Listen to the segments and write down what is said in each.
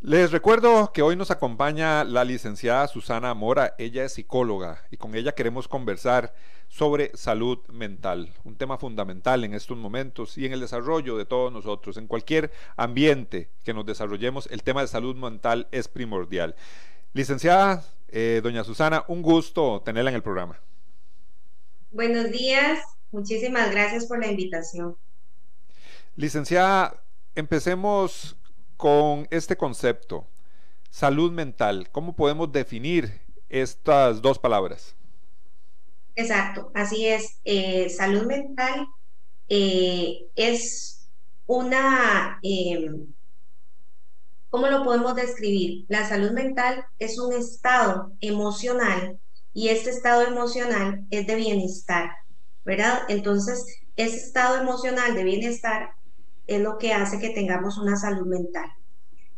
Les recuerdo que hoy nos acompaña la licenciada Susana Mora, ella es psicóloga y con ella queremos conversar sobre salud mental, un tema fundamental en estos momentos y en el desarrollo de todos nosotros. En cualquier ambiente que nos desarrollemos, el tema de salud mental es primordial. Licenciada, eh, doña Susana, un gusto tenerla en el programa. Buenos días, muchísimas gracias por la invitación. Licenciada, empecemos con este concepto, salud mental, ¿cómo podemos definir estas dos palabras? Exacto, así es. Eh, salud mental eh, es una, em, ¿cómo lo podemos describir? La salud mental es un estado emocional y este estado emocional es de bienestar, ¿verdad? Entonces, ese estado emocional de bienestar es lo que hace que tengamos una salud mental.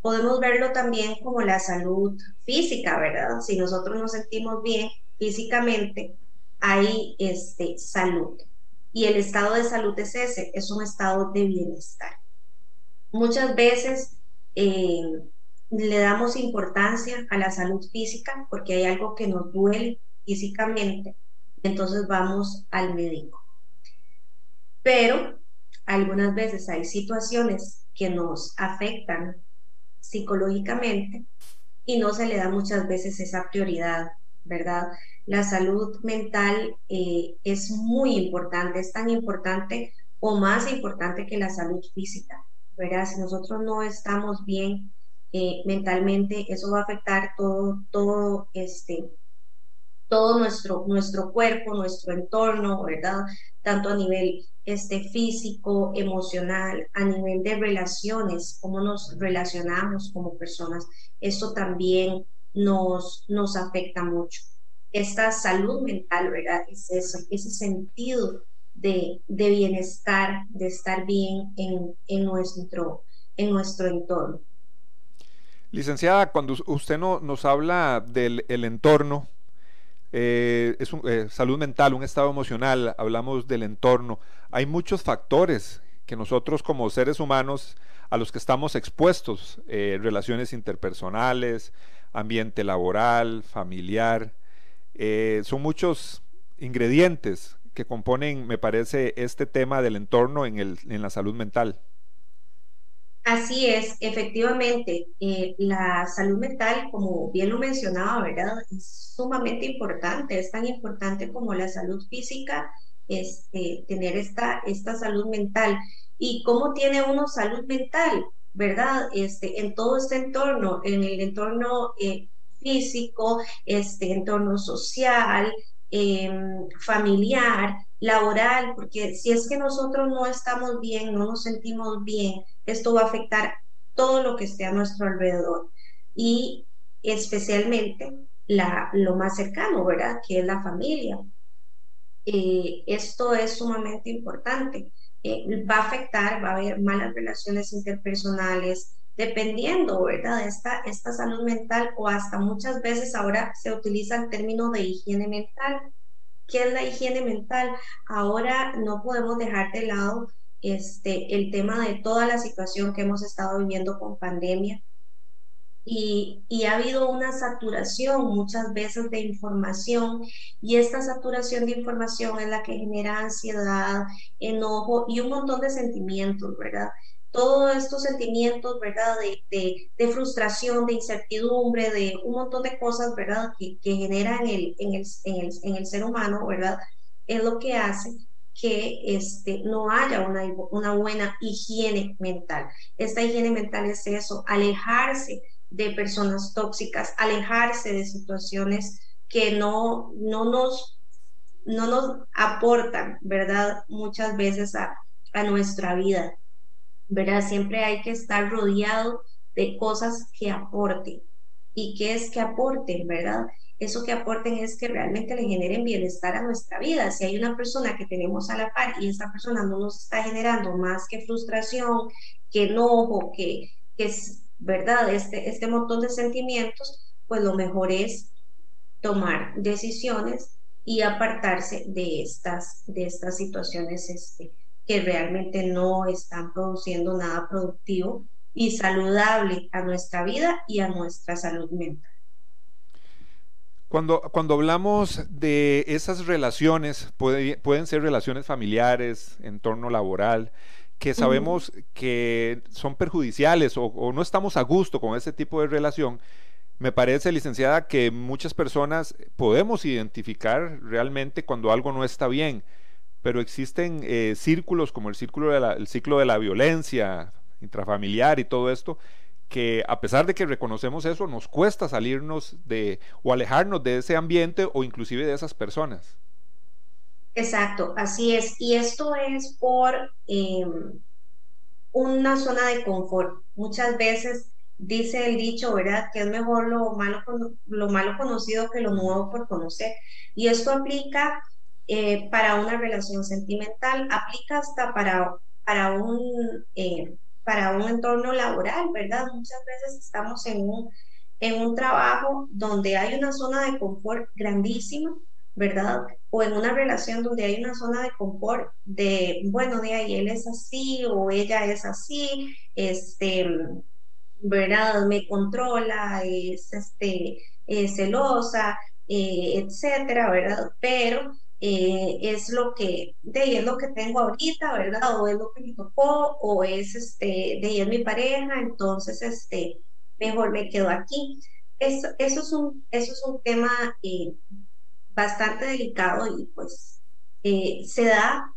Podemos verlo también como la salud física, ¿verdad? Si nosotros nos sentimos bien físicamente, hay este, salud. Y el estado de salud es ese, es un estado de bienestar. Muchas veces eh, le damos importancia a la salud física porque hay algo que nos duele físicamente, entonces vamos al médico. Pero algunas veces hay situaciones que nos afectan psicológicamente y no se le da muchas veces esa prioridad, ¿verdad? La salud mental eh, es muy importante, es tan importante o más importante que la salud física, ¿verdad? Si nosotros no estamos bien eh, mentalmente, eso va a afectar todo, todo este, todo nuestro, nuestro cuerpo, nuestro entorno, ¿verdad? Tanto a nivel este, físico, emocional, a nivel de relaciones, cómo nos relacionamos como personas. Eso también nos, nos afecta mucho. Esta salud mental, ¿verdad? Es eso, ese sentido de, de bienestar, de estar bien en, en, nuestro, en nuestro entorno. Licenciada, cuando usted no, nos habla del el entorno, eh, es eh, salud mental, un estado emocional, hablamos del entorno. Hay muchos factores que nosotros como seres humanos a los que estamos expuestos, eh, relaciones interpersonales, ambiente laboral, familiar, son muchos ingredientes que componen, me parece, este tema del entorno en, el, en la salud mental. Así es, efectivamente, eh, la salud mental, como bien lo mencionaba, ¿verdad? Es sumamente importante, es tan importante como la salud física, este, tener esta, esta salud mental. ¿Y cómo tiene uno salud mental, verdad? Este, en todo este entorno, en el entorno eh, físico, este entorno social, em, familiar, laboral, porque si es que nosotros no estamos bien, no nos sentimos bien, esto va a afectar todo lo que esté a nuestro alrededor y especialmente la, lo más cercano, ¿verdad? Que es la familia. Eh, esto es sumamente importante. Eh, va a afectar, va a haber malas relaciones interpersonales, dependiendo, ¿verdad? Esta, esta salud mental o hasta muchas veces ahora se utiliza el término de higiene mental. ¿Qué es la higiene mental? Ahora no podemos dejar de lado este, el tema de toda la situación que hemos estado viviendo con pandemia. Y, y, ha habido una saturación muchas veces de información y esta saturación de información es la que genera ansiedad, enojo y un montón de sentimientos, ¿verdad? Todos estos sentimientos, ¿verdad? De, frustración, de incertidumbre, de un montón de cosas, ¿verdad? Que, que generan el, en, el, en, el, en el ser humano, ¿verdad? Es lo que hace que este, no haya una, una buena higiene mental. Esta higiene mental es eso, alejarse de personas tóxicas, alejarse de situaciones que no, no, nos, no nos aportan, ¿verdad? Muchas veces a, a nuestra vida, ¿verdad? Siempre hay que estar rodeado de cosas que aporten. ¿Y qué es que aporten, verdad? Eso que aporten es que realmente le generen bienestar a nuestra vida. Si hay una persona que tenemos a la par y esa persona no nos está generando más que frustración, que enojo, que, que es, ¿verdad? Este, este montón de sentimientos, pues lo mejor es tomar decisiones y apartarse de estas, de estas situaciones este, que realmente no están produciendo nada productivo y saludable a nuestra vida y a nuestra salud mental. Cuando, cuando hablamos de esas relaciones, pueden ser relaciones familiares, entorno laboral, que sabemos que son perjudiciales o, o, no estamos a gusto con ese tipo de relación, me parece, licenciada, que muchas personas podemos identificar realmente cuando algo no está bien, pero existen eh, círculos como el, círculo de el ciclo de la violencia intrafamiliar y todo esto, que a pesar de que reconocemos eso, nos cuesta salirnos de o alejarnos de ese ambiente o inclusive de esas personas. Exacto, así es. Y esto es por em, una zona de confort. Muchas veces dice el dicho, ¿verdad? Que es mejor lo malo, lo malo conocido que lo nuevo por conocer. Y esto aplica eh, para una relación sentimental, aplica hasta para, para, un, eh, para un entorno laboral, ¿verdad? Muchas veces estamos en un, en un trabajo donde hay una zona de confort grandísima, ¿verdad? O en una relación donde hay una zona de confort de, bueno, de ahí él es así o ella es así, este, ¿verdad? Me controla, es este, celosa, eh, etcétera, ¿verdad? Pero eh, es lo que, de es lo que tengo ahorita, ¿verdad? O es lo que me tocó, o es este, de es mi pareja, entonces este, mejor me quedo aquí. Eso, eso, es, un, eso es un tema eh, bastante delicado y pues se da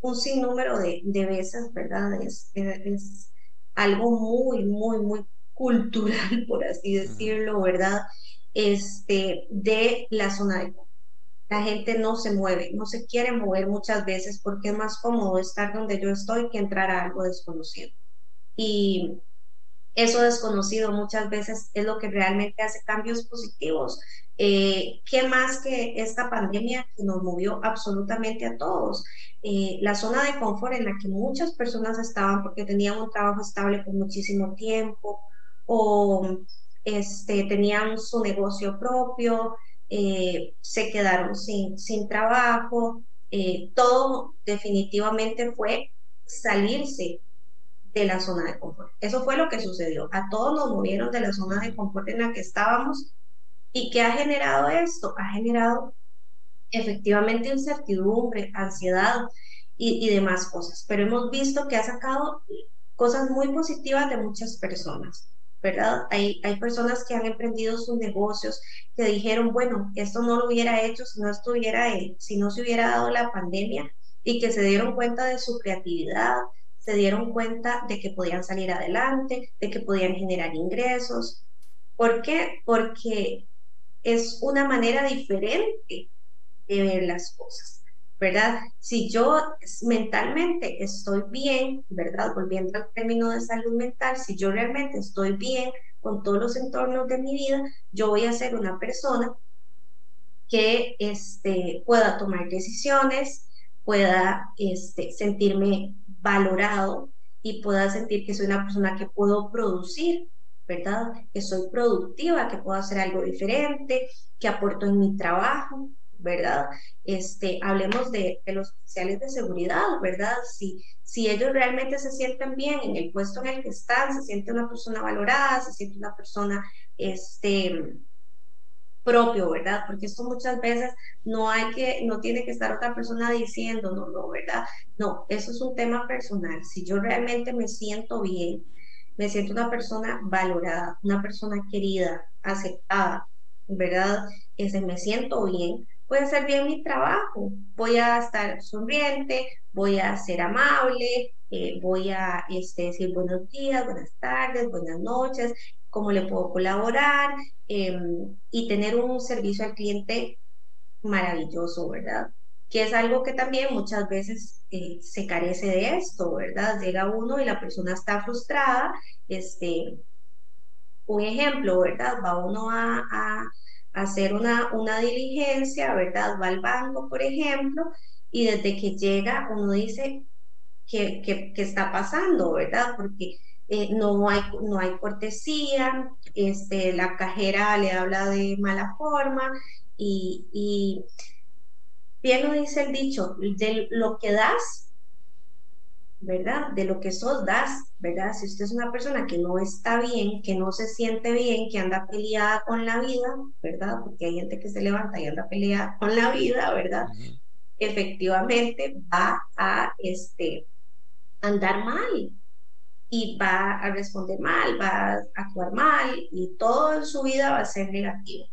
un sinnúmero de, de veces, ¿verdad? Es, es, algo muy, muy, muy cultural, por así decirlo, ¿verdad? Este, de la zona de la gente no se mueve, no se quiere mover muchas veces porque es más cómodo estar donde yo estoy que entrar a algo desconocido. Y eso desconocido muchas veces es lo que realmente hace cambios positivos. Eh, ¿Qué más que esta pandemia que nos movió absolutamente a todos? Eh, la zona de confort en la que muchas personas estaban porque tenían un trabajo estable por muchísimo tiempo o este, tenían su negocio propio, eh, se quedaron sin, sin trabajo, todo definitivamente fue salirse de la zona de confort. Eso fue lo que sucedió. A todos nos movieron de la zona de confort en la que estábamos. ¿Y qué ha generado esto? Ha generado efectivamente incertidumbre, ansiedad y, y demás cosas. Pero hemos visto que ha sacado cosas muy positivas de muchas personas. ¿Verdad? Hay, hay personas que han emprendido sus negocios, que dijeron, bueno, esto no lo hubiera hecho si no estuviera, si no se hubiera dado la pandemia y que se dieron cuenta de su creatividad, se dieron cuenta de que podían salir adelante, de que podían generar ingresos. ¿Por qué? Porque es una manera diferente de ver las cosas, ¿verdad? Si yo mentalmente estoy bien, ¿verdad? Volviendo al término de salud mental, si yo realmente estoy bien con todos los entornos de mi vida, yo voy a ser una persona que este, pueda tomar decisiones, pueda este, sentirme valorado y pueda sentir que soy una persona que puedo producir, ¿verdad? Que soy productiva, que puedo hacer algo diferente, que aporto en mi trabajo, ¿verdad? Este, hablemos de, los oficiales de seguridad, ¿verdad? Si, si ellos realmente se sienten bien en el puesto en el que están, se siente una persona valorada, se siente una persona, este, propio, ¿verdad? Porque esto muchas veces no hay que, no tiene que estar otra persona diciendo, no, no, ¿verdad? No, eso es un tema personal. Si yo realmente me siento bien, me siento una persona valorada, una persona querida, aceptada, ¿verdad? Ese me siento bien, voy a hacer bien mi trabajo, voy a estar sonriente, voy a ser amable, eh, voy a este, decir buenos días, buenas tardes, buenas noches, cómo le puedo colaborar em, y tener un servicio al cliente maravilloso, ¿verdad? que es algo que también muchas veces eh, se carece de esto, ¿verdad? Llega uno y la persona está frustrada, este, un ejemplo, ¿verdad? Va uno a, hacer una, una diligencia, ¿verdad? Va al banco, por ejemplo, y desde que llega uno dice, ¿qué, qué, qué está pasando, ¿verdad? Porque eh, no, hay, no hay cortesía, este, la cajera le habla de mala forma y, y bien lo dice el dicho, de lo que das, ¿verdad? De lo que sos das, ¿verdad? Si usted es una persona que no está bien, que no se siente bien, que anda peleada con la vida, ¿verdad? Porque hay gente que se levanta y anda peleada con la vida, ¿verdad? Efectivamente va a este, andar mal y va a responder mal, va a actuar mal y todo en su vida va a ser negativo.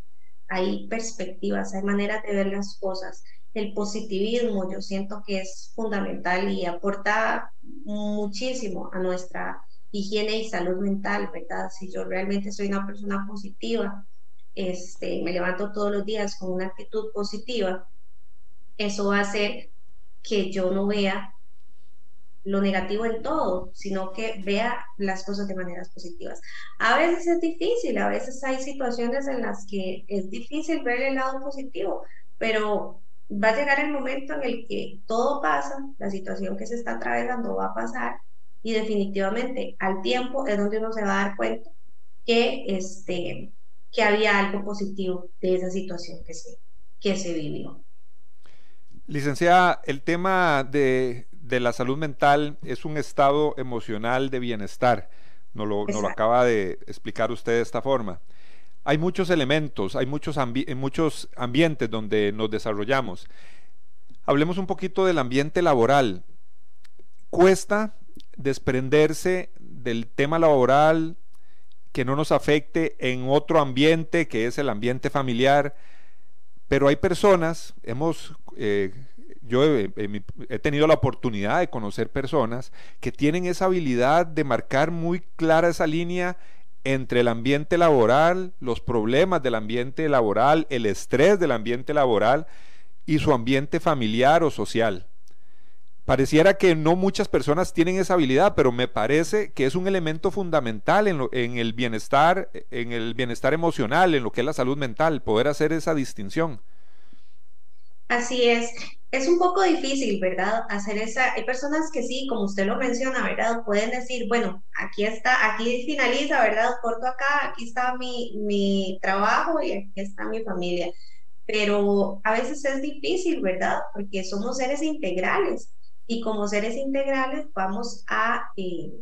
Hay perspectivas, hay maneras de ver las cosas el positivismo yo siento que es fundamental y aporta muchísimo a nuestra higiene y salud mental, ¿verdad? Si yo realmente soy una persona positiva, este, me levanto todos los días con una actitud positiva, eso va a hacer que yo no vea lo negativo en todo, sino que vea las cosas de maneras positivas. A veces es difícil, a veces hay situaciones en las que es difícil ver el lado positivo, pero va a llegar el momento en el que todo pasa, la situación que se está atravesando va a pasar y definitivamente al tiempo es donde uno se va a dar cuenta que, este, que había algo positivo de esa situación que se, que se vivió. Licenciada, el tema de, de la salud mental es un estado emocional de bienestar. Nos lo, nos lo acaba de explicar usted de esta forma hay muchos elementos, hay muchos, muchos ambientes donde nos desarrollamos. Hablemos un poquito del ambiente laboral. Cuesta desprenderse del tema laboral que no nos afecte en otro ambiente que es el ambiente familiar, pero hay personas, hemos, eh, yo he, he, tenido la oportunidad de conocer personas que tienen esa habilidad de marcar muy clara esa línea entre el ambiente laboral, los problemas del ambiente laboral, el estrés del ambiente laboral y su ambiente familiar o social. Pareciera que no muchas personas tienen esa habilidad, pero me parece que es un elemento fundamental en, en, el bienestar, en el bienestar emocional, en lo que es la salud mental, poder hacer esa distinción. Así es es un poco difícil, ¿verdad? Hacer esa, hay personas que sí, como usted lo menciona, ¿verdad? Pueden decir, bueno, aquí está, aquí finaliza, ¿verdad? Corto acá, aquí está mi, mi trabajo y aquí está mi familia. Pero a veces es difícil, ¿verdad? Porque somos seres integrales y como seres integrales vamos a, eh,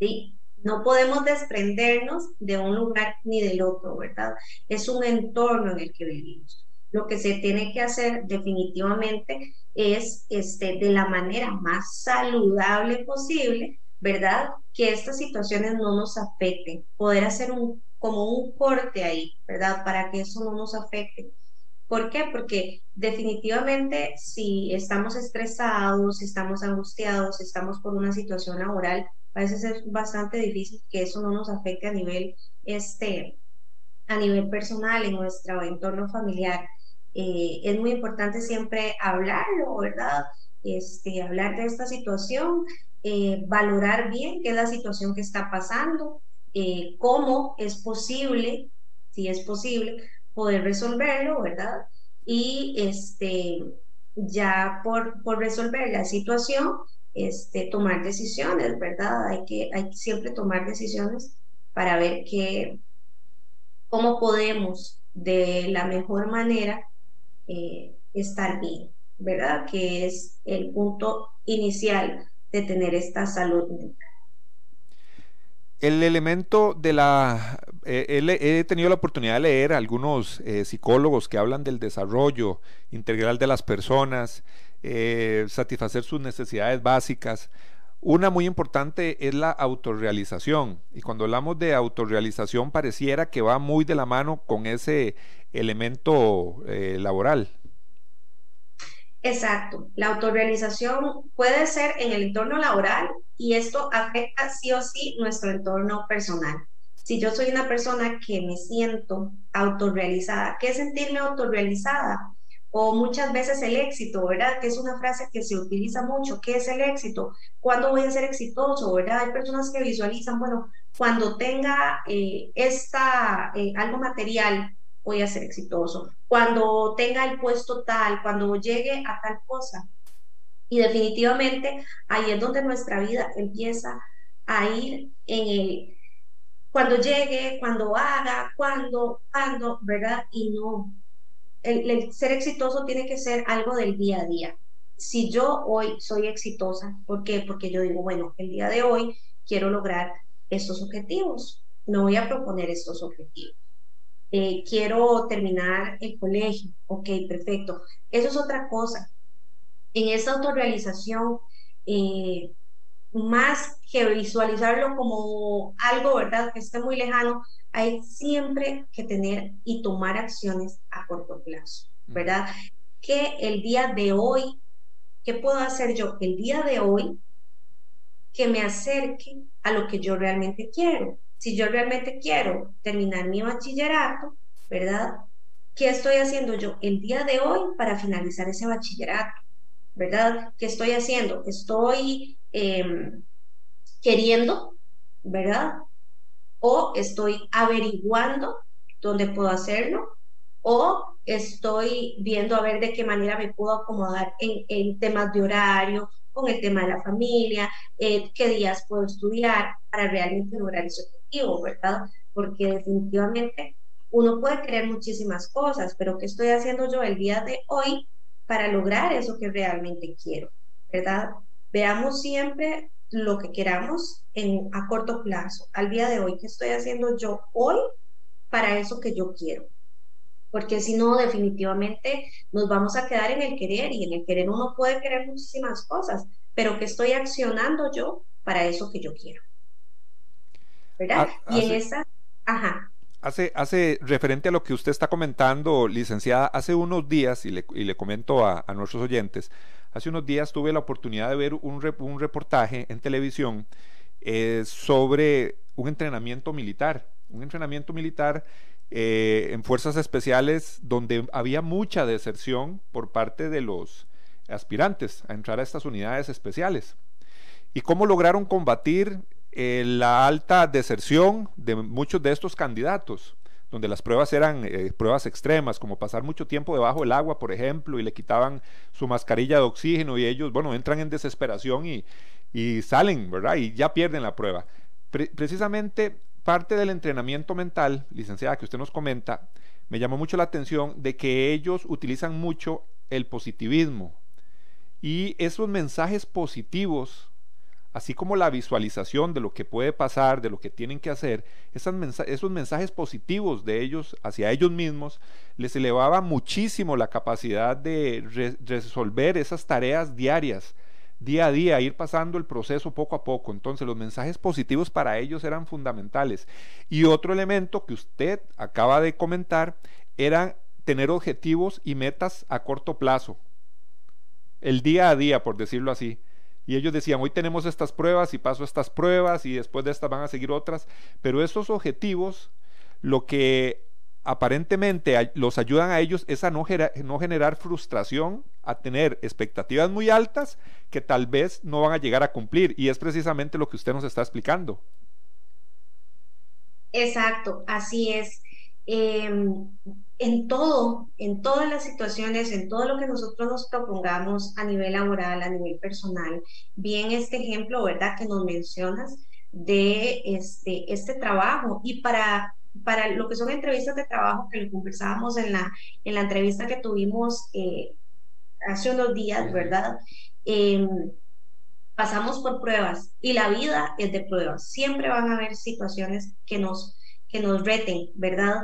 sí, no podemos desprendernos de un lugar ni del otro, ¿verdad? Es un entorno en el que vivimos lo que se tiene que hacer definitivamente es este, de la manera más saludable posible, ¿verdad? Que estas situaciones no nos afecten, poder hacer un, como un corte ahí, ¿verdad? Para que eso no nos afecte. ¿Por qué? Porque definitivamente si estamos estresados, si estamos angustiados, si estamos por una situación laboral, a veces es bastante difícil que eso no nos afecte a nivel, este, a nivel personal, en nuestro entorno familiar. Eh, es muy importante siempre hablarlo, ¿verdad? Este, hablar de esta situación, eh, valorar bien qué es la situación que está pasando, eh, cómo es posible, si es posible, poder resolverlo, ¿verdad? Y este, ya por, por resolver la situación, este, tomar decisiones, ¿verdad? Hay que, hay que siempre tomar decisiones para ver qué, cómo podemos de la mejor manera eh, estar bien, ¿verdad? Que es el punto inicial de tener esta salud mental. El elemento de la... Eh, he tenido la oportunidad de leer algunos eh, psicólogos que hablan del desarrollo integral de las personas, satisfacer sus necesidades básicas. Una muy importante es la autorrealización. Y cuando hablamos de autorrealización pareciera que va muy de la mano con ese elemento eh, laboral. Exacto. La autorrealización puede ser en el entorno laboral y esto afecta sí o sí nuestro entorno personal. Si yo soy una persona que me siento autorrealizada, ¿qué es sentirme autorrealizada? o muchas veces el éxito, ¿verdad? Que es una frase que se utiliza mucho. ¿Qué es el éxito? ¿Cuándo voy a ser exitoso, verdad? Hay personas que visualizan, bueno, cuando tenga eh, esta, eh, algo material, voy a ser exitoso. Cuando tenga el puesto tal, cuando llegue a tal cosa. Y definitivamente ahí es donde nuestra vida empieza a ir en el cuando llegue, cuando haga, cuando, cuando, ¿verdad? Y no, el, ser exitoso tiene que ser algo del día a día. Si yo hoy soy exitosa, ¿por qué? Porque yo digo, bueno, el día de hoy quiero lograr estos objetivos, no voy a proponer estos objetivos. Eh, quiero terminar el colegio, ok, perfecto. Eso es otra cosa. En esta autorrealización, eh, más que visualizarlo como algo, ¿verdad?, que esté muy lejano, hay siempre que tener y tomar acciones a corto plazo, ¿verdad? Que el día de hoy, ¿qué puedo hacer yo el día de hoy que me acerque a lo que yo realmente quiero? Si yo realmente quiero terminar mi bachillerato, ¿verdad? ¿Qué estoy haciendo yo el día de hoy para finalizar ese bachillerato? ¿Verdad? ¿Qué estoy haciendo? Estoy em, queriendo, ¿verdad? o estoy averiguando dónde puedo hacerlo o estoy viendo a ver de qué manera me puedo acomodar en, temas de horario, con el tema de la familia, eh, qué días puedo estudiar para realmente lograr ese objetivo, ¿verdad? Porque definitivamente uno puede querer muchísimas cosas, pero ¿qué estoy haciendo yo el día de hoy para lograr eso que realmente quiero, ¿verdad? Veamos siempre lo que queramos en, a corto plazo, al día de hoy, ¿qué estoy haciendo yo hoy para eso que yo quiero? Porque si no, definitivamente nos vamos a quedar en el querer y en el querer uno puede querer muchísimas cosas, pero ¿qué estoy accionando yo para eso que yo quiero? ¿Verdad? Ah, y en esa, ajá. Hace, hace, referente a lo que usted está comentando, licenciada, hace unos días, y le, y le comento a, a, nuestros oyentes, Hace unos días tuve la oportunidad de ver un, un reportaje en televisión eh, sobre un entrenamiento militar, un entrenamiento militar eh, en fuerzas especiales donde había mucha deserción por parte de los aspirantes a entrar a estas unidades especiales. ¿Y cómo lograron combatir eh, la alta deserción de muchos de estos candidatos? donde las pruebas eran eh, pruebas extremas, como pasar mucho tiempo debajo del agua, por ejemplo, y le quitaban su mascarilla de oxígeno y ellos, bueno, entran en desesperación y, salen, ¿verdad? Y ya pierden la prueba. precisamente parte del entrenamiento mental, licenciada, que usted nos comenta, me llamó mucho la atención de que ellos utilizan mucho el positivismo y esos mensajes positivos así como la visualización de lo que puede pasar, de lo que tienen que hacer, esos mensajes positivos de ellos hacia ellos mismos, les elevaba muchísimo la capacidad de resolver esas tareas diarias, día a día, ir pasando el proceso poco a poco. Entonces los mensajes positivos para ellos eran fundamentales. Y otro elemento que usted acaba de comentar era tener objetivos y metas a corto plazo, el día a día, por decirlo así y ellos decían, hoy tenemos estas pruebas y paso estas pruebas y después de estas van a seguir otras, pero esos objetivos lo que aparentemente los ayudan a ellos es a no, generar frustración, a tener expectativas muy altas que tal vez no van a llegar a cumplir y es precisamente lo que usted nos está explicando. Exacto, así es. Em, en todo, en todas las situaciones, en todo lo que nosotros nos propongamos a nivel laboral, a nivel personal, bien este ejemplo, ¿verdad?, que nos mencionas de este, este trabajo y para, para lo que son entrevistas de trabajo que lo conversábamos en la, en la entrevista que tuvimos eh, hace unos días, ¿verdad? Em, pasamos por pruebas y la vida es de pruebas. Siempre van a haber situaciones que nos, que nos reten, ¿verdad?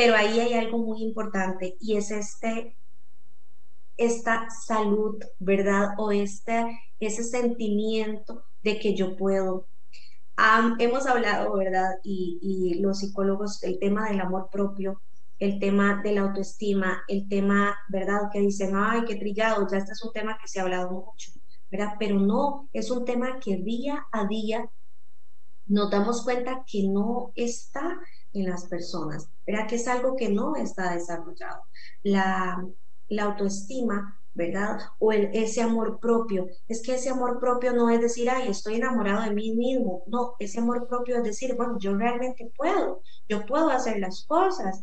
Pero ahí hay algo muy importante y es este, esta salud, ¿verdad? O este, ese sentimiento de que yo puedo. hemos hablado, ¿verdad? Y, y los psicólogos, el tema del amor propio, el tema de la autoestima, el tema, ¿verdad? Que dicen, ay, qué trillado, ya este es un tema que se ha hablado mucho, ¿verdad? Pero no, es un tema que día a día nos damos cuenta que no está en las personas, ¿verdad? Que es algo que no está desarrollado. La, la autoestima, ¿verdad? O el, ese amor propio. Es que ese amor propio no es decir, ay, estoy enamorado de mí mismo. No, ese amor propio es decir, bueno, yo realmente puedo, yo puedo hacer las cosas,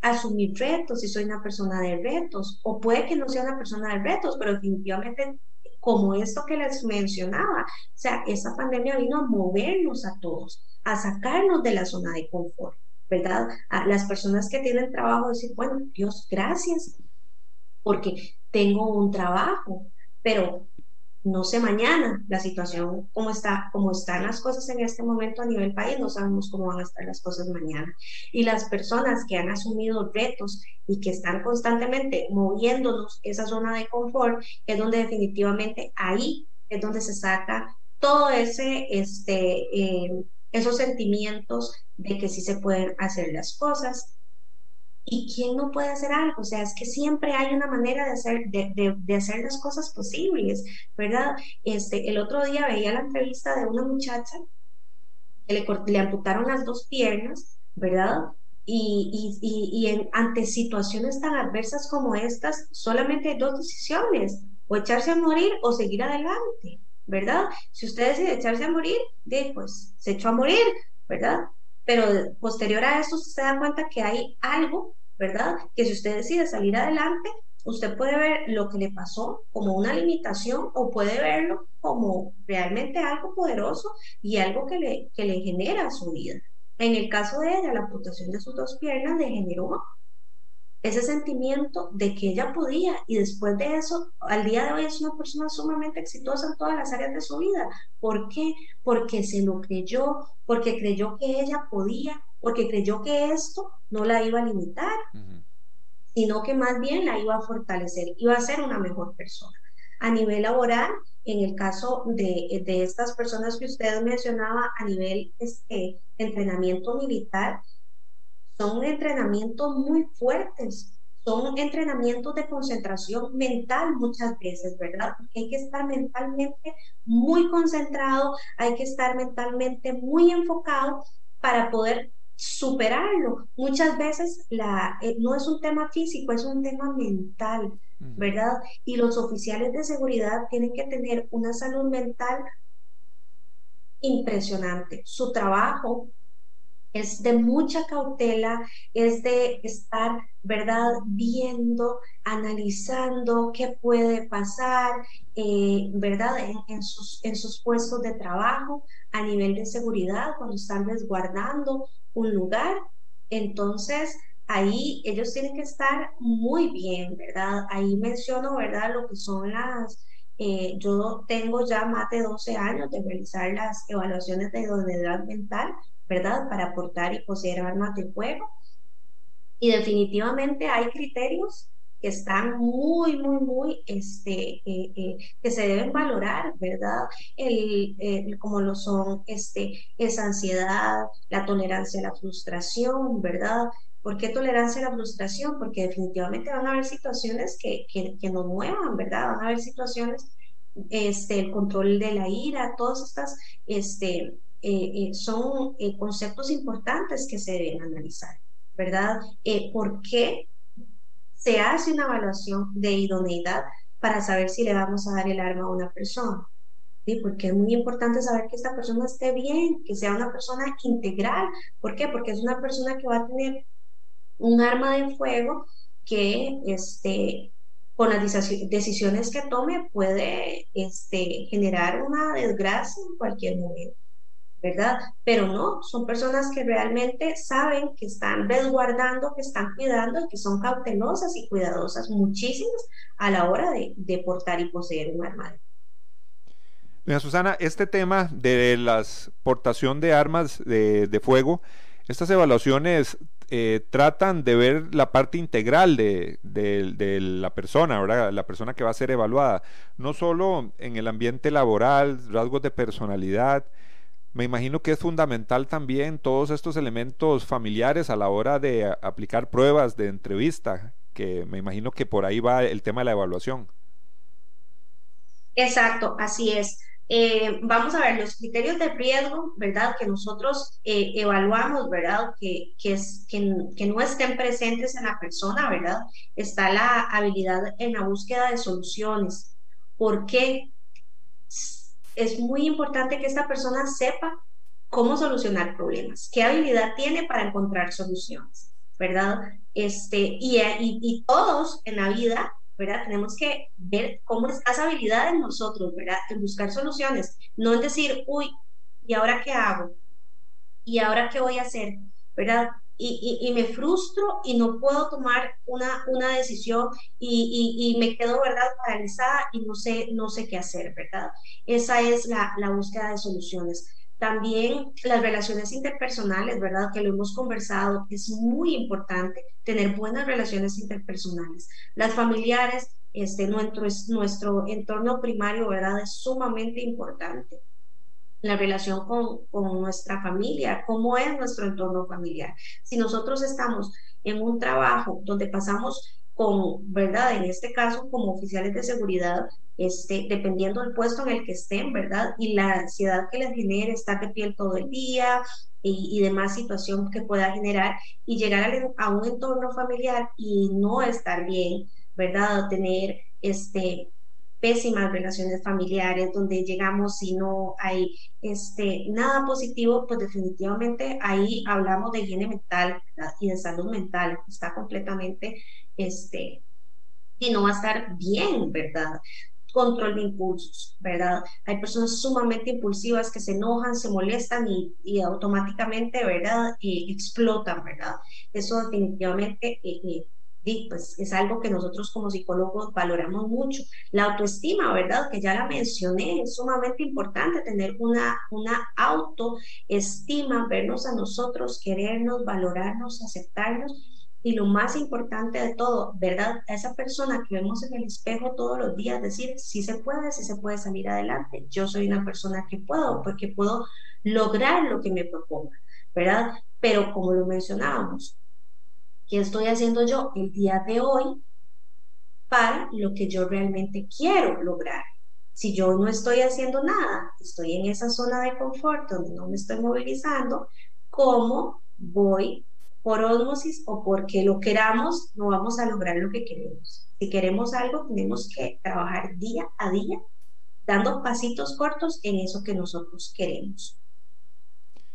asumir retos si soy una persona de retos, o puede que no sea una persona de retos, pero definitivamente como esto que les mencionaba, o sea, esa pandemia vino a movernos a todos, a sacarnos de la zona de confort, ¿verdad? A las personas que tienen trabajo, decir, bueno, Dios, gracias, porque tengo un trabajo, pero no sé mañana la situación, cómo, está, cómo están las cosas en este momento a nivel país, no sabemos cómo van a estar las cosas mañana. Y las personas que han asumido retos y que están constantemente moviéndonos esa zona de confort, es donde definitivamente ahí es donde se saca todo ese, este, eh, esos sentimientos de que sí se pueden hacer las cosas, ¿Y quién no puede hacer algo? O sea, es que siempre hay una manera de hacer, de, de, hacer las cosas posibles, ¿verdad? Este, el otro día veía la entrevista de una muchacha que le, le amputaron las dos piernas, ¿verdad? Y, y, y, en, ante situaciones tan adversas como estas, solamente hay dos decisiones, o echarse a morir o seguir adelante, ¿verdad? Si usted decide echarse a morir, pues se echó a morir, ¿verdad? Pero posterior a eso se da cuenta que hay algo, ¿verdad? Que si usted decide salir adelante, usted puede ver lo que le pasó como una limitación o puede verlo como realmente algo poderoso y algo que le, que le genera su vida. En el caso de ella, la amputación de sus dos piernas le generó ese sentimiento de que ella podía y después de eso, al día de hoy es una persona sumamente exitosa en todas las áreas de su vida. ¿Por qué? Porque se lo creyó, porque creyó que ella podía, porque creyó que esto no la iba a limitar, sino que más bien la iba a fortalecer, iba a ser una mejor persona. A nivel laboral, en el caso de, de estas personas que usted mencionaba a nivel este, entrenamiento militar, son entrenamientos muy fuertes, son entrenamientos de concentración mental muchas veces, ¿verdad? Porque hay que estar mentalmente muy concentrado, hay que estar mentalmente muy enfocado para poder superarlo. Muchas veces la, eh, no es un tema físico, es un tema mental, ¿verdad? Y los oficiales de seguridad tienen que tener una salud mental impresionante. Su trabajo es de mucha cautela, es de estar, ¿verdad?, viendo, analizando qué puede pasar, eh, ¿verdad?, en, sus, en sus puestos de trabajo a nivel de seguridad, cuando están resguardando un lugar. Entonces, ahí ellos tienen que estar muy bien, ¿verdad? Ahí menciono, ¿verdad?, lo que son las... Eh, yo tengo ya más de 12 años de realizar las evaluaciones de idoneidad mental ¿verdad? Para aportar y poseer armas de fuego. Y definitivamente hay criterios que están muy, muy, muy, este, eh, eh, que se deben valorar, ¿verdad? El, como lo son este, esa ansiedad, la tolerancia a la frustración, ¿verdad? ¿Por qué tolerancia a la frustración? Porque definitivamente van a haber situaciones que, que, que nos muevan, ¿verdad? Van a haber situaciones, este, el control de la ira, todas estas, este, eh, eh, son eh, conceptos importantes que se deben analizar, ¿verdad? ¿Por qué se hace una evaluación de idoneidad para saber si le vamos a dar el arma a una persona? ¿Sí? Porque es muy importante saber que esta persona esté bien, que sea una persona integral. ¿Por qué? Porque es una persona que va a tener un arma de fuego que este, con las decisiones que tome puede este, generar una desgracia en cualquier momento. ¿Verdad? Pero no, son personas que realmente saben que están resguardando, que están cuidando que son cautelosas y cuidadosas muchísimas a la hora de, de portar y poseer un arma. Doña Susana, este tema de la portación de armas de, de fuego, estas evaluaciones eh, tratan de ver la parte integral de, de, de, la persona, ¿verdad? La persona que va a ser evaluada, no solo en el ambiente laboral, rasgos de personalidad, me imagino que es fundamental también todos estos elementos familiares a la hora de aplicar pruebas de entrevista, que me imagino que por ahí va el tema de la evaluación. Exacto, así es. Eh, vamos a ver los criterios de riesgo, ¿verdad? Que nosotros eh, evaluamos, ¿verdad? Que, es, que, que, no estén presentes en la persona, ¿verdad? Está la habilidad en la búsqueda de soluciones. ¿Por qué? Es muy importante que esta persona sepa cómo solucionar problemas, qué habilidad tiene para encontrar soluciones, ¿verdad? Este, y, y, y todos en la vida ¿verdad? Tenemos que ver cómo está esa habilidad en nosotros, ¿verdad? En buscar soluciones, no en decir, uy, ¿y ahora qué hago? ¿Y ahora qué voy a hacer? ¿Verdad? Y, y, me frustro y no puedo tomar una, una decisión y, y, me quedo, ¿verdad?, paralizada y no sé, no sé qué hacer, ¿verdad? Esa es la, la búsqueda de soluciones. También las relaciones interpersonales, ¿verdad? Que lo hemos conversado, es muy importante tener buenas relaciones interpersonales. Las familiares, este, nuestro, nuestro entorno primario, ¿verdad? Es sumamente importante. La relación con, con nuestra familia, cómo es nuestro entorno familiar. Si nosotros estamos en un trabajo donde pasamos con, ¿verdad? En este caso, como oficiales de seguridad, este, dependiendo del puesto en el que estén, ¿verdad? Y la ansiedad que les genere estar de piel todo el día y, demás situación que pueda generar y llegar a, un entorno familiar y no estar bien, ¿verdad? tener este, pésimas relaciones familiares donde llegamos y no hay este, nada positivo, pues definitivamente ahí hablamos de higiene mental y de salud mental, está completamente este, y no va a estar bien, ¿verdad? Control de impulsos, ¿verdad? Hay personas sumamente impulsivas que se enojan, se molestan y, y automáticamente, ¿verdad? Explotan, ¿verdad? Eso definitivamente eh, eh pues es algo que nosotros como psicólogos valoramos mucho. La autoestima, ¿verdad? Que ya la mencioné, es sumamente importante tener una, una autoestima, vernos a nosotros, querernos, valorarnos, aceptarnos y lo más importante de todo, ¿verdad? A esa persona que vemos en el espejo todos los días, decir, si se puede, si se puede salir adelante. Yo soy una persona que puedo, porque puedo lograr lo que me proponga, ¿verdad? Pero como lo mencionábamos, ¿qué estoy haciendo yo el día de hoy para lo que yo realmente quiero lograr? Si yo no estoy haciendo nada, estoy en esa zona de confort donde no me estoy movilizando, ¿cómo voy por osmosis o porque lo queramos, no vamos a lograr lo que queremos. Si queremos algo, tenemos que trabajar día a día, dando pasitos cortos en eso que nosotros queremos.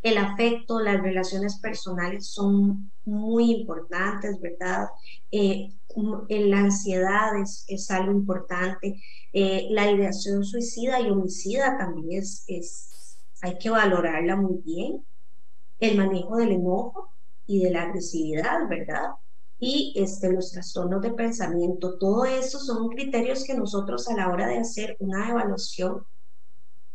El afecto, las relaciones personales son muy importantes, ¿verdad? Eh, la ansiedad es, algo importante. Eh, la ideación suicida y homicida también es, es, hay que valorarla muy bien. El manejo del enojo, y de la agresividad, ¿verdad? Y este, los trastornos de pensamiento, todo eso son criterios que nosotros a la hora de hacer una evaluación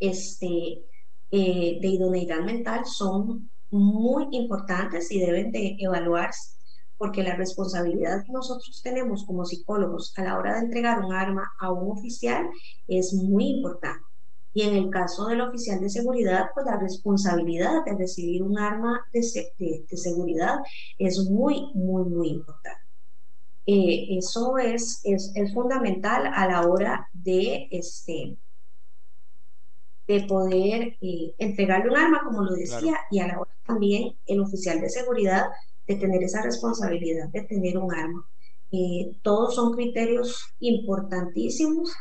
este, eh, de idoneidad mental son muy importantes y deben de evaluarse, porque la responsabilidad que nosotros tenemos como psicólogos a la hora de entregar un arma a un oficial es muy importante. Y en el caso del oficial de seguridad, pues la responsabilidad de recibir un arma de, seguridad es muy, muy, muy importante. Eh, eso es, es, fundamental a la hora de, este, de poder eh, entregarle un arma, como lo decía, y a la hora también el oficial de seguridad de tener esa responsabilidad de tener un arma. Eh, todos son criterios importantísimos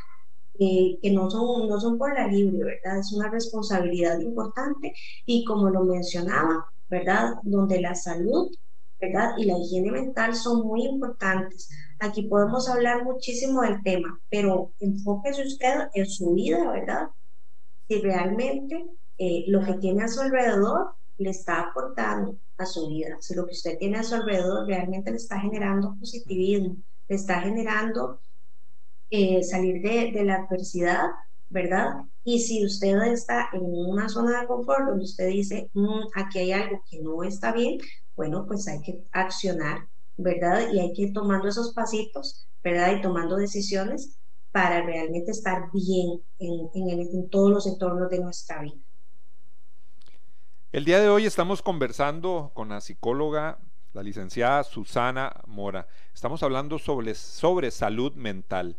eh, que no son, no son por la libre, ¿verdad? Es una responsabilidad importante y como lo mencionaba, ¿verdad? Donde la salud, ¿verdad? Y la higiene mental son muy importantes. Aquí podemos hablar muchísimo del tema, pero enfóquese usted en su vida, ¿verdad? Si realmente eh, lo que tiene a su alrededor le está aportando a su vida, si lo que usted tiene a su alrededor realmente le está generando positivismo, le está generando eh, salir de, la adversidad, ¿verdad? Y si usted está en una zona de confort donde usted dice, mm, aquí hay algo que no está bien, bueno, pues hay que accionar, ¿verdad? Y hay que ir tomando esos pasitos, ¿verdad? Y tomando decisiones para realmente estar bien en, todos los entornos de nuestra vida. El día de hoy estamos conversando con la psicóloga, la licenciada Susana Mora. Estamos hablando sobre, sobre salud mental.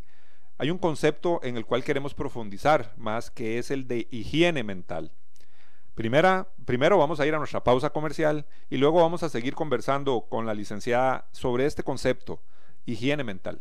hay un concepto en el cual queremos profundizar más, que es el de higiene mental. Primera, primero vamos a ir a nuestra pausa comercial y luego vamos a seguir conversando con la licenciada sobre este concepto, higiene mental.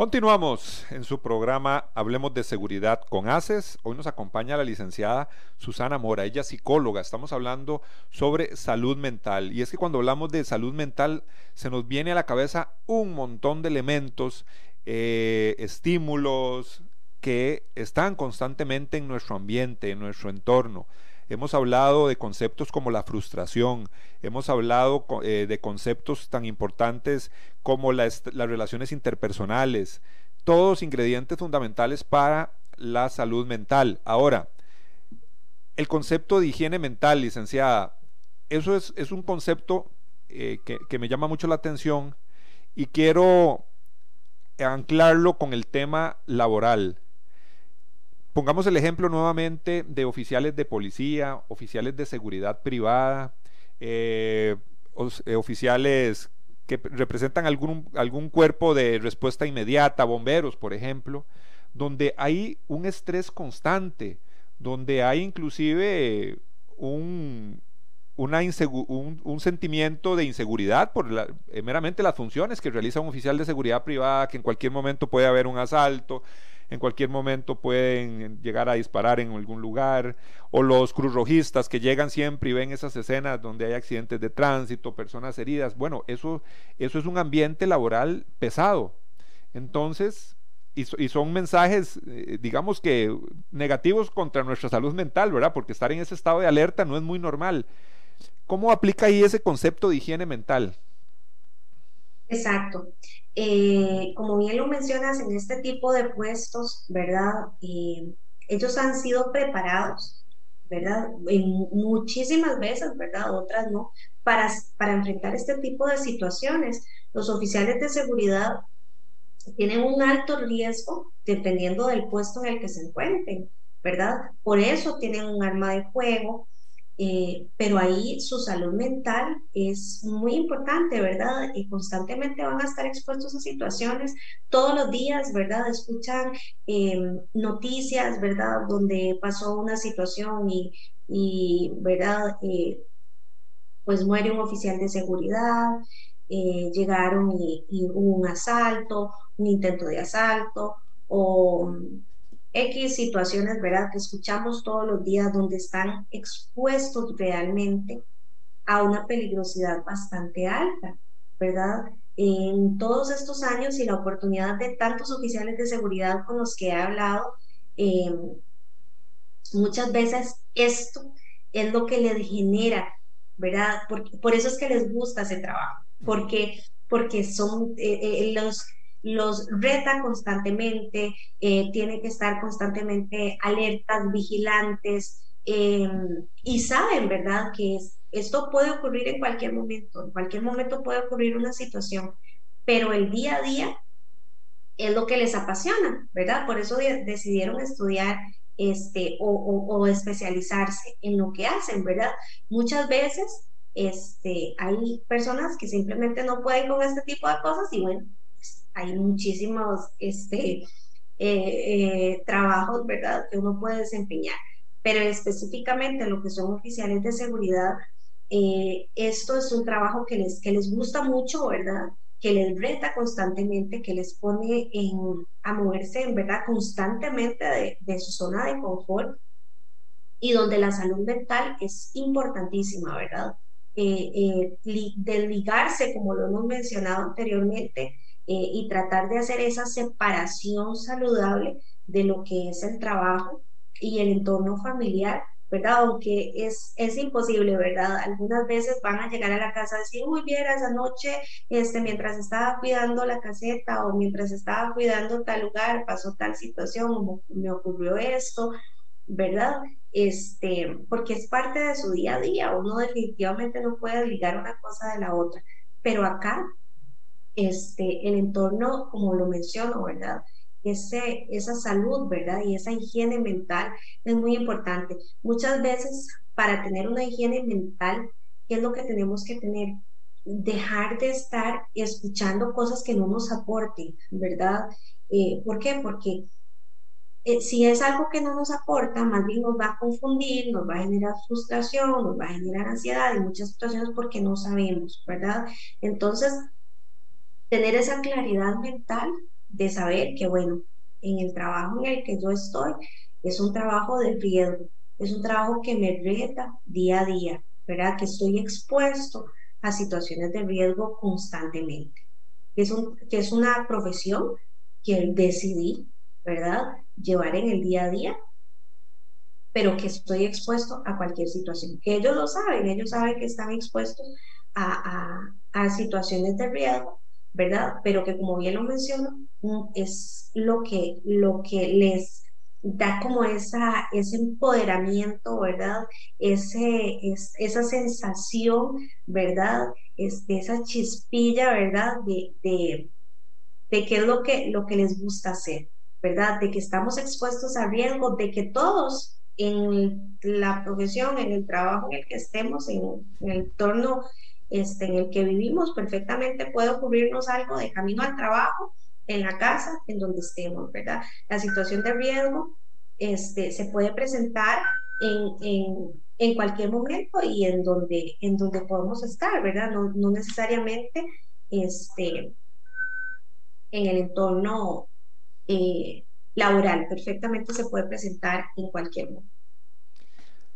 Continuamos en su programa Hablemos de Seguridad con ACES. Hoy nos acompaña la licenciada Susana Mora, ella es psicóloga. Estamos hablando sobre salud mental. Y es que cuando hablamos de salud mental se nos viene a la cabeza un montón de elementos, eh, estímulos que están constantemente en nuestro ambiente, en nuestro entorno. Hemos hablado de conceptos como la frustración, hemos hablado eh, de conceptos tan importantes como las, relaciones interpersonales, todos ingredientes fundamentales para la salud mental. Ahora, el concepto de higiene mental, licenciada, eso es, un concepto eh, que, que me llama mucho la atención y quiero anclarlo con el tema laboral. Pongamos el ejemplo nuevamente de oficiales de policía, oficiales de seguridad privada, eh, eh, oficiales que representan algún, algún cuerpo de respuesta inmediata, bomberos, por ejemplo, donde hay un estrés constante, donde hay inclusive un, un, sentimiento de inseguridad por eh, meramente las funciones que realiza un oficial de seguridad privada, que en cualquier momento puede haber un asalto, en cualquier momento pueden llegar a disparar en algún lugar, o los cruzrojistas que llegan siempre y ven esas escenas donde hay accidentes de tránsito, personas heridas. Bueno, eso, eso es un ambiente laboral pesado. Entonces, y, son mensajes, eh, digamos que negativos contra nuestra salud mental, ¿verdad? Porque estar en ese estado de alerta no es muy normal. ¿Cómo aplica ahí ese concepto de higiene mental? Exacto. Eh, como bien lo mencionas, en este tipo de puestos, ¿verdad? Eh, ellos han sido preparados, ¿verdad? En muchísimas veces, ¿verdad? Otras no, para, para enfrentar este tipo de situaciones. Los oficiales de seguridad tienen un alto riesgo dependiendo del puesto en el que se encuentren, ¿verdad? Por eso tienen un arma de fuego, eh, pero ahí su salud mental es muy importante, ¿verdad? Y constantemente van a estar expuestos a situaciones todos los días, ¿verdad? Escuchan em, noticias, ¿verdad? Donde pasó una situación y, ¿verdad? Eh, pues muere un oficial de seguridad, eh, llegaron y, y hubo un asalto, un intento de asalto, o X situaciones, ¿verdad? Que escuchamos todos los días donde están expuestos realmente a una peligrosidad bastante alta, ¿verdad? En todos estos años y la oportunidad de tantos oficiales de seguridad con los que he hablado, em, muchas veces esto es lo que les genera, ¿verdad? Por, por eso es que les gusta ese trabajo, porque, porque son eh, eh, los los reta constantemente, eh, tienen que estar constantemente alertas, vigilantes em, y saben, ¿verdad?, que esto puede ocurrir en cualquier momento, en cualquier momento puede ocurrir una situación, pero el día a día es lo que les apasiona, ¿verdad? Por eso decidieron estudiar este, o, especializarse en lo que hacen, ¿verdad? Muchas veces este, hay personas que simplemente no pueden con este tipo de cosas y bueno, hay muchísimos este, eh, eh, trabajos, ¿verdad?, que uno puede desempeñar. Pero específicamente lo que son oficiales de seguridad, eh, esto es un trabajo que les, que les gusta mucho, ¿verdad? Que les reta constantemente, que les pone en, a moverse, en verdad, constantemente de, de su zona de confort y donde la salud mental es importantísima, ¿verdad? Eh, de ligarse, como lo hemos mencionado anteriormente, eh, y tratar de hacer esa separación saludable de lo que es el trabajo y el entorno familiar ¿verdad? Aunque es, es imposible, ¿verdad? Algunas veces van a llegar a la casa a decir, uy, viera esa noche, este, mientras estaba cuidando la caseta o mientras estaba cuidando tal lugar, pasó tal situación, me ocurrió esto, ¿verdad? Este, porque es parte de su día a día, uno definitivamente no puede ligar una cosa de la otra, pero acá, este, el entorno, como lo menciono, ¿verdad? ese, esa salud, ¿verdad? Y esa higiene mental es muy importante. Muchas veces para tener una higiene mental, ¿qué es lo que tenemos que tener? Dejar de estar escuchando cosas que no nos aporten, ¿verdad? Eh, ¿Por qué? Porque eh, si es algo que no nos aporta, más bien nos va a confundir, nos va a generar frustración, nos va a generar ansiedad en muchas situaciones porque no sabemos, ¿verdad? Entonces, tener esa claridad mental de saber que, bueno, en el trabajo en el que yo estoy es un trabajo de riesgo, es un trabajo que me reta día a día, ¿verdad? Que estoy expuesto a situaciones de riesgo constantemente. Es, un, que es una profesión que decidí, ¿verdad? Llevar en el día a día, pero que estoy expuesto a cualquier situación. Que ellos lo saben, ellos saben que están expuestos a, a, a situaciones de riesgo ¿verdad? Pero que como bien lo menciono, mm, es lo que, lo que les da como esa, ese empoderamiento, ¿verdad? Ese, es, esa sensación, ¿verdad? Este, esa chispilla, ¿verdad? De, de, de qué es lo que, lo que les gusta hacer, ¿verdad? De que estamos expuestos a riesgo, de que todos en la profesión, en el trabajo en el que estemos, en, en el entorno este, en el que vivimos, perfectamente puede ocurrirnos algo de camino al trabajo, en la casa, en donde estemos, ¿verdad? La situación de riesgo este, se puede presentar en, cualquier momento y en donde, en donde podemos estar, ¿verdad? No, no necesariamente este, en el entorno eh, laboral, perfectamente se puede presentar en cualquier momento.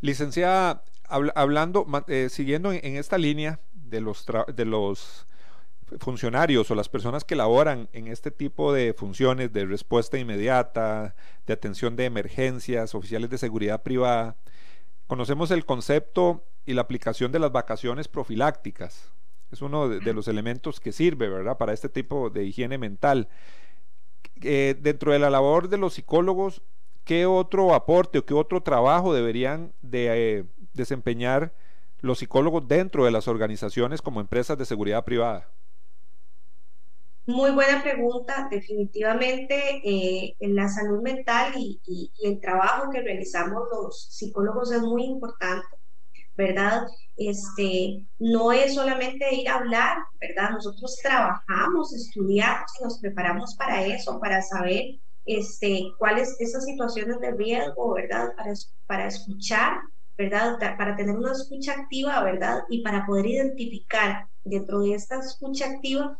Licenciada, hablando, eh, siguiendo en, esta línea, de los, de los funcionarios o las personas que laboran en este tipo de funciones de respuesta inmediata, de atención de emergencias, oficiales de seguridad privada, conocemos el concepto y la aplicación de las vacaciones profilácticas. Es uno de, los elementos que sirve, ¿verdad?, para este tipo de higiene mental. Eh, dentro de la labor de los psicólogos, ¿qué otro aporte o qué otro trabajo deberían de eh, desempeñar los psicólogos dentro de las organizaciones como empresas de seguridad privada? Muy buena pregunta. Definitivamente eh, en la salud mental y, el trabajo que realizamos los psicólogos es muy importante, ¿verdad? Este, no es solamente ir a hablar, ¿verdad? Nosotros trabajamos, estudiamos y nos preparamos para eso, para saber este, cuáles esas situaciones de riesgo, ¿verdad? Para, para escuchar ¿verdad? Para tener una escucha activa, ¿verdad? Y para poder identificar dentro de esta escucha activa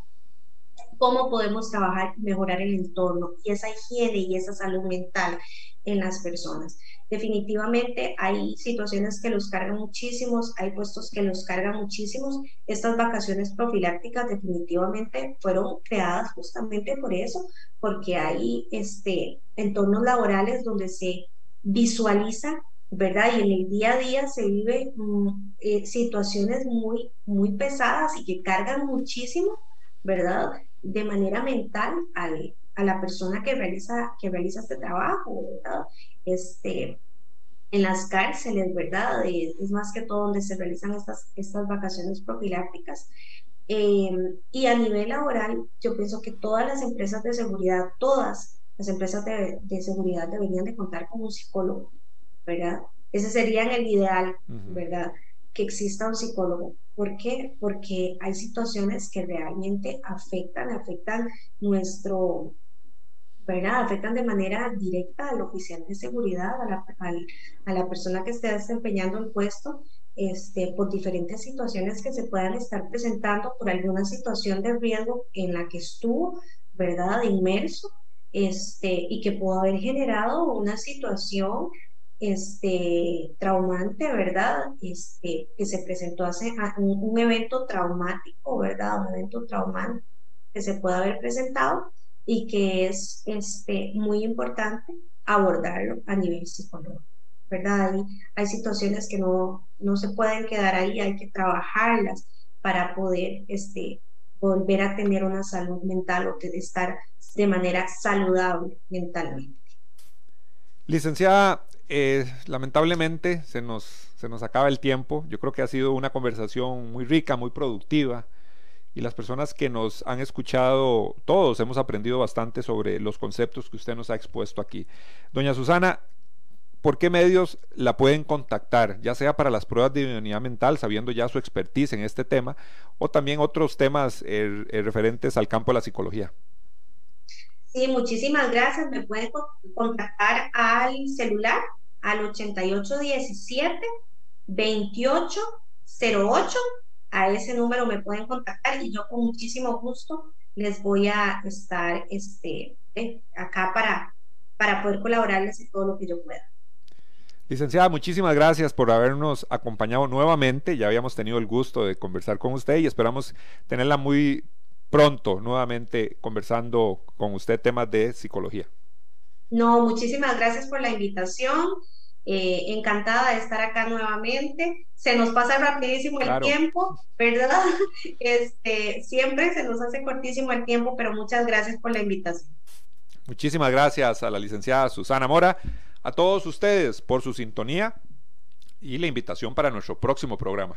cómo podemos trabajar y mejorar el entorno y esa higiene y esa salud mental en las personas. Definitivamente hay situaciones que los cargan muchísimos, hay puestos que los cargan muchísimos. Estas vacaciones profilácticas definitivamente fueron creadas justamente por eso, porque hay este, entornos laborales donde se visualiza ¿verdad? Y en el día a día se viven mm, eh, situaciones muy, muy pesadas y que cargan muchísimo, ¿verdad? De manera mental al, a la persona que realiza, que realiza este trabajo. Este, en las cárceles, ¿verdad? Es, más que todo donde se realizan estas, estas vacaciones profilácticas. Em, y a nivel laboral, yo pienso que todas las empresas de seguridad, todas las empresas de, de seguridad deberían de contar con un psicólogo, ¿verdad? Ese sería el ideal, ¿verdad? Que exista un psicólogo. ¿Por qué? Porque hay situaciones que realmente afectan, afectan nuestro, ¿verdad? Afectan de manera directa al oficial de seguridad, a la, a la persona que esté desempeñando el puesto, este, por diferentes situaciones que se puedan estar presentando, por alguna situación de riesgo en la que estuvo, ¿verdad? Inmerso, este, y que pudo haber generado una situación este, traumante, ¿verdad? Este, que se presentó hace ah, un, evento traumático, ¿verdad? Un evento traumante que se puede haber presentado y que es este, muy importante abordarlo a nivel psicológico, ¿verdad? Hay, hay situaciones que no, no se pueden quedar ahí, hay que trabajarlas para poder este, volver a tener una salud mental o estar de manera saludable mentalmente. Licenciada, eh, lamentablemente se nos, se nos acaba el tiempo. Yo creo que ha sido una conversación muy rica, muy productiva. Y las personas que nos han escuchado, todos hemos aprendido bastante sobre los conceptos que usted nos ha expuesto aquí. Doña Susana, ¿por qué medios la pueden contactar? Ya sea para las pruebas de idoneidad mental, sabiendo ya su expertise en este tema, o también otros temas eh, eh, referentes al campo de la psicología. Sí, muchísimas gracias. Me pueden contactar al celular al 8817 2808. A ese número me pueden contactar y yo con muchísimo gusto les voy a estar este, eh, acá para, para poder colaborarles en todo lo que yo pueda. Licenciada, muchísimas gracias por habernos acompañado nuevamente. Ya habíamos tenido el gusto de conversar con usted y esperamos tenerla muy pronto nuevamente conversando con usted temas de psicología. No, muchísimas gracias por la invitación. Eh, encantada de estar acá nuevamente. Se nos pasa rapidísimo el tiempo, ¿verdad? Este, siempre se nos hace cortísimo el tiempo, pero muchas gracias por la invitación. Muchísimas gracias a la licenciada Susana Mora, a todos ustedes por su sintonía y la invitación para nuestro próximo programa.